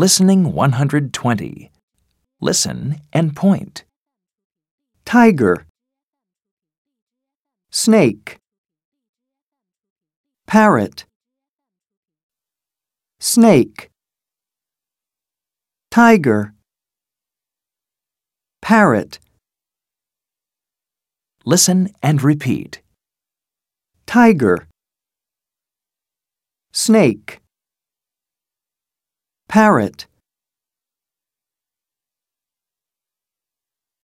Listening 120. Listen and point. tiger, snake, parrot, snake, tiger, parrot, Listen and repeat. tiger, snake, parrot,